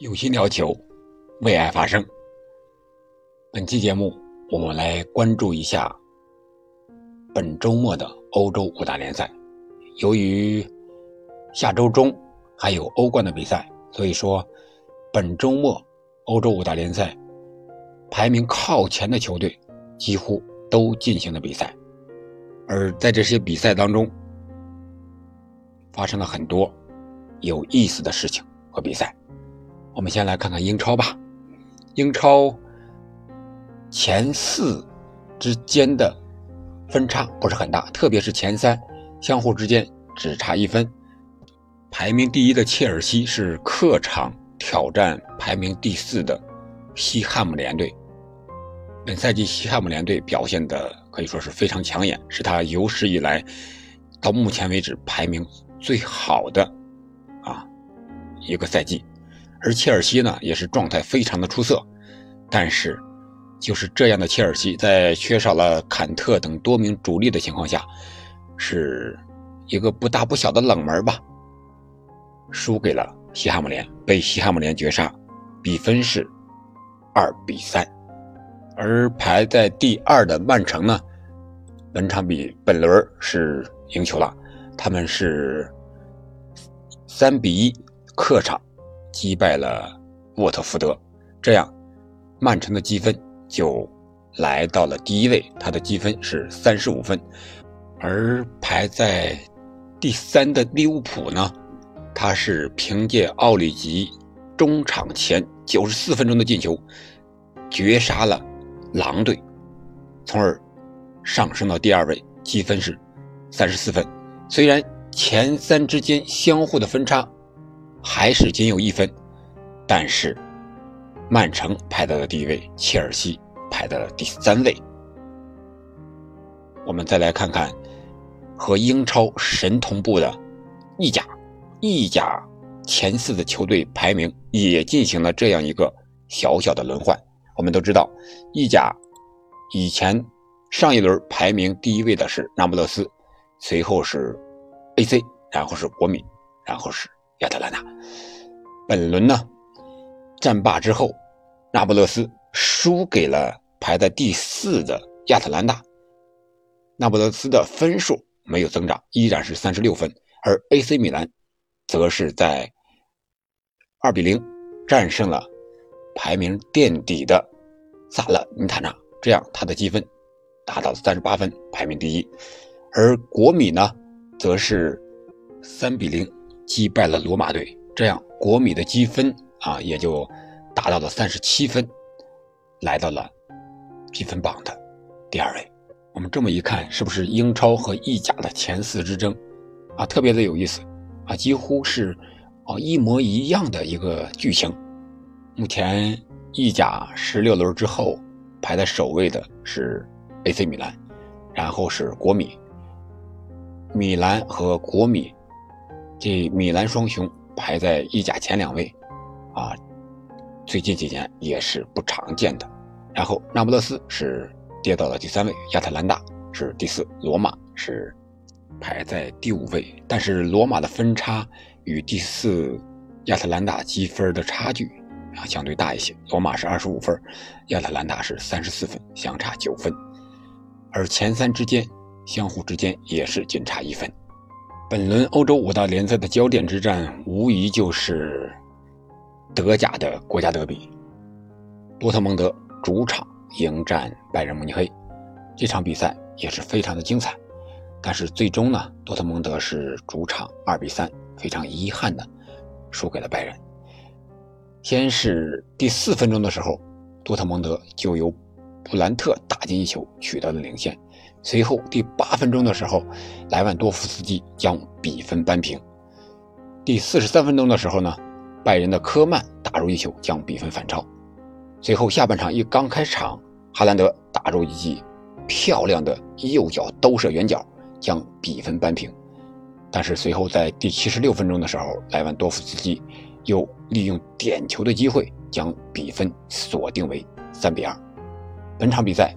用心聊球，为爱发声。本期节目，我们来关注一下本周末的欧洲五大联赛。由于下周中还有欧冠的比赛，所以说本周末欧洲五大联赛排名靠前的球队几乎都进行了比赛。而在这些比赛当中，发生了很多有意思的事情和比赛。我们先来看看英超吧。英超前四之间的分差不是很大，特别是前三相互之间只差一分。排名第一的切尔西是客场挑战排名第四的西汉姆联队。本赛季西汉姆联队表现的可以说是非常抢眼，是他有史以来到目前为止排名最好的啊一个赛季。而切尔西呢，也是状态非常的出色，但是就是这样的切尔西，在缺少了坎特等多名主力的情况下，是一个不大不小的冷门吧，输给了西汉姆联，被西汉姆联绝杀，比分是二比三。而排在第二的曼城呢，本场比本轮是赢球了，他们是三比一客场。击败了沃特福德，这样曼城的积分就来到了第一位，他的积分是三十五分。而排在第三的利物浦呢，他是凭借奥里吉中场前九十四分钟的进球，绝杀了狼队，从而上升到第二位，积分是三十四分。虽然前三之间相互的分差。还是仅有一分，但是曼城排在了第一位，切尔西排在了第三位。我们再来看看和英超神同步的意甲，意甲前四的球队排名也进行了这样一个小小的轮换。我们都知道，意甲以前上一轮排名第一位的是那不勒斯，随后是 AC，然后是国米，然后是。亚特兰大，本轮呢战罢之后，那不勒斯输给了排在第四的亚特兰大。那不勒斯的分数没有增长，依然是三十六分，而 AC 米兰则是在二比零战胜了排名垫底的萨勒尼塔纳，这样他的积分达到了三十八分，排名第一。而国米呢，则是三比零。击败了罗马队，这样国米的积分啊也就达到了三十七分，来到了积分榜的第二位。我们这么一看，是不是英超和意甲的前四之争啊特别的有意思啊？几乎是啊一模一样的一个剧情。目前意甲十六轮之后排在首位的是 AC 米兰，然后是国米，米兰和国米。这米兰双雄排在意甲前两位，啊，最近几年也是不常见的。然后那不勒斯是跌到了第三位，亚特兰大是第四，罗马是排在第五位。但是罗马的分差与第四亚特兰大积分的差距啊相对大一些，罗马是二十五分，亚特兰大是三十四分，相差九分。而前三之间相互之间也是仅差一分。本轮欧洲五大联赛的焦点之战，无疑就是德甲的国家德比。多特蒙德主场迎战拜仁慕尼黑，这场比赛也是非常的精彩。但是最终呢，多特蒙德是主场二比三，非常遗憾的输给了拜仁。先是第四分钟的时候，多特蒙德就由布兰特打进一球，取得了领先。随后第八分钟的时候，莱万多夫斯基将比分扳平。第四十三分钟的时候呢，拜仁的科曼打入一球，将比分反超。随后下半场一刚开场，哈兰德打入一记漂亮的右脚兜射远角，将比分扳平。但是随后在第七十六分钟的时候，莱万多夫斯基又利用点球的机会，将比分锁定为三比二。本场比赛。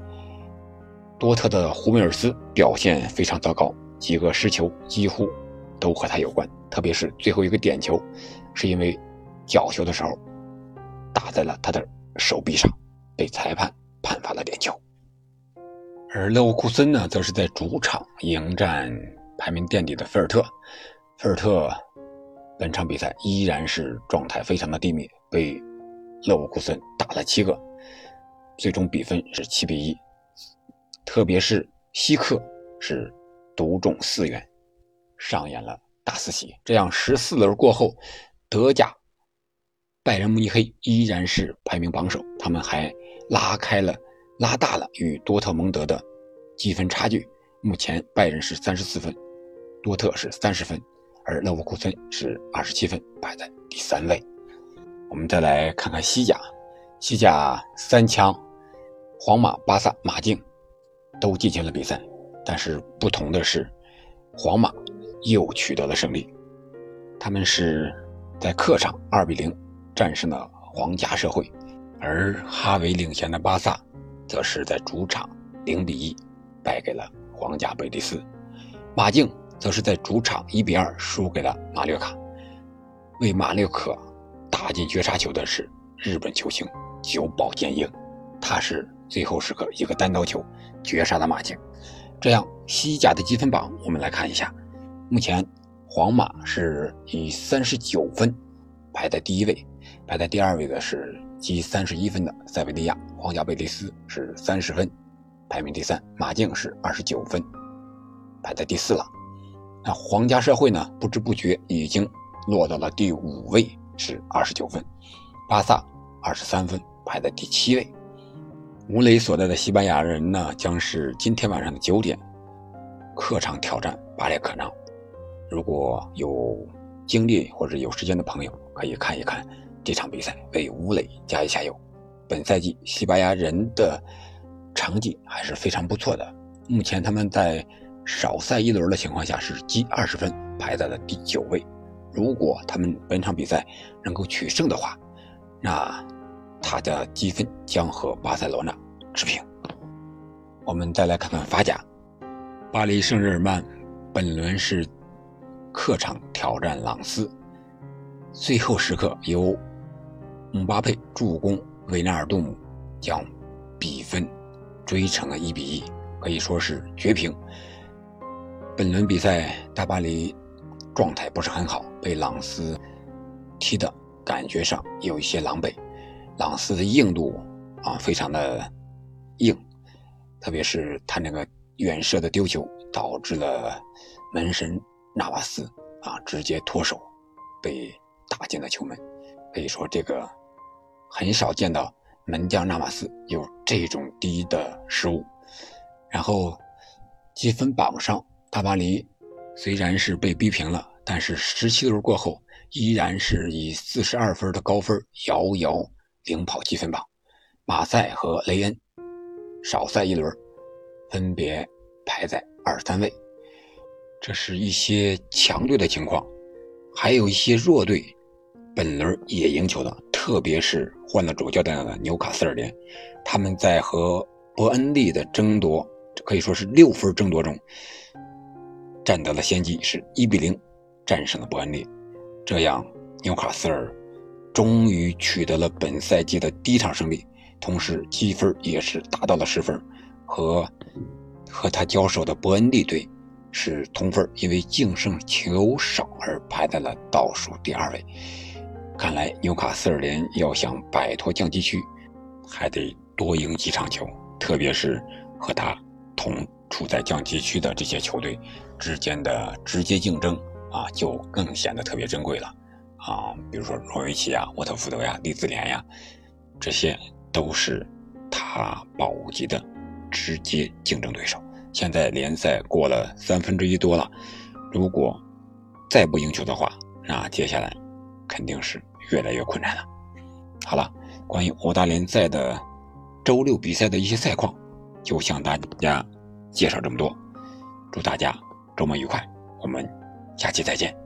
多特的胡梅尔斯表现非常糟糕，几个失球几乎都和他有关，特别是最后一个点球，是因为角球的时候打在了他的手臂上，被裁判判罚了点球。而勒沃库森呢，则是在主场迎战排名垫底的菲尔特。菲尔特本场比赛依然是状态非常的低迷，被勒沃库森打了七个，最终比分是七比一。特别是西克是独中四元，上演了大四喜。这样十四轮过后，德甲拜仁慕尼黑依然是排名榜首，他们还拉开了、拉大了与多特蒙德的积分差距。目前拜仁是三十四分，多特是三十分，而勒沃库森是二十七分，排在第三位。我们再来看看西甲，西甲三强，皇马、巴萨、马竞。都进行了比赛，但是不同的是，皇马又取得了胜利。他们是在客场2比0战胜了皇家社会，而哈维领衔的巴萨则是在主场0比1败给了皇家贝蒂斯。马竞则是在主场1比2输给了马略卡。为马略卡打进绝杀球的是日本球星久保建英，他是。最后时刻，一个单刀球绝杀了马竞。这样，西甲的积分榜我们来看一下。目前，皇马是以三十九分排在第一位，排在第二位的是积三十一分的塞维利亚。皇家贝蒂斯是三十分，排名第三。马竞是二十九分，排在第四了。那皇家社会呢？不知不觉已经落到了第五位，是二十九分。巴萨二十三分，排在第七位。吴磊所在的西班牙人呢，将是今天晚上的九点，客场挑战巴列克纳。如果有精力或者有时间的朋友，可以看一看这场比赛，为吴磊加一下油。本赛季西班牙人的成绩还是非常不错的，目前他们在少赛一轮的情况下是积二十分，排在了第九位。如果他们本场比赛能够取胜的话，那。他的积分将和巴塞罗那持平。我们再来看看法甲，巴黎圣日耳曼本轮是客场挑战朗斯，最后时刻由姆巴佩助攻维纳尔杜姆将比分追成了一比一，可以说是绝平。本轮比赛大巴黎状态不是很好，被朗斯踢的感觉上有一些狼狈。朗斯的硬度啊，非常的硬，特别是他那个远射的丢球，导致了门神纳瓦斯啊直接脱手，被打进了球门。可以说这个很少见到门将纳瓦斯有这种低的失误。然后积分榜上，大巴黎虽然是被逼平了，但是十七轮过后，依然是以四十二分的高分遥遥。领跑积分榜，马赛和雷恩少赛一轮，分别排在二三位。这是一些强队的情况，还有一些弱队，本轮也赢球了。特别是换了主教练的纽卡斯尔联，他们在和伯恩利的争夺，可以说是六分争夺中，占得了先机，是一比零战胜了伯恩利。这样，纽卡斯尔。终于取得了本赛季的第一场胜利，同时积分也是达到了十分，和和他交手的伯恩利队是同分，因为净胜球少而排在了倒数第二位。看来纽卡斯尔联要想摆脱降级区，还得多赢几场球，特别是和他同处在降级区的这些球队之间的直接竞争啊，就更显得特别珍贵了。啊，比如说诺维奇呀、沃特福德呀、利兹联呀，这些都是他保级的直接竞争对手。现在联赛过了三分之一多了，如果再不赢球的话，那接下来肯定是越来越困难了。好了，关于欧大联赛的周六比赛的一些赛况，就向大家介绍这么多。祝大家周末愉快，我们下期再见。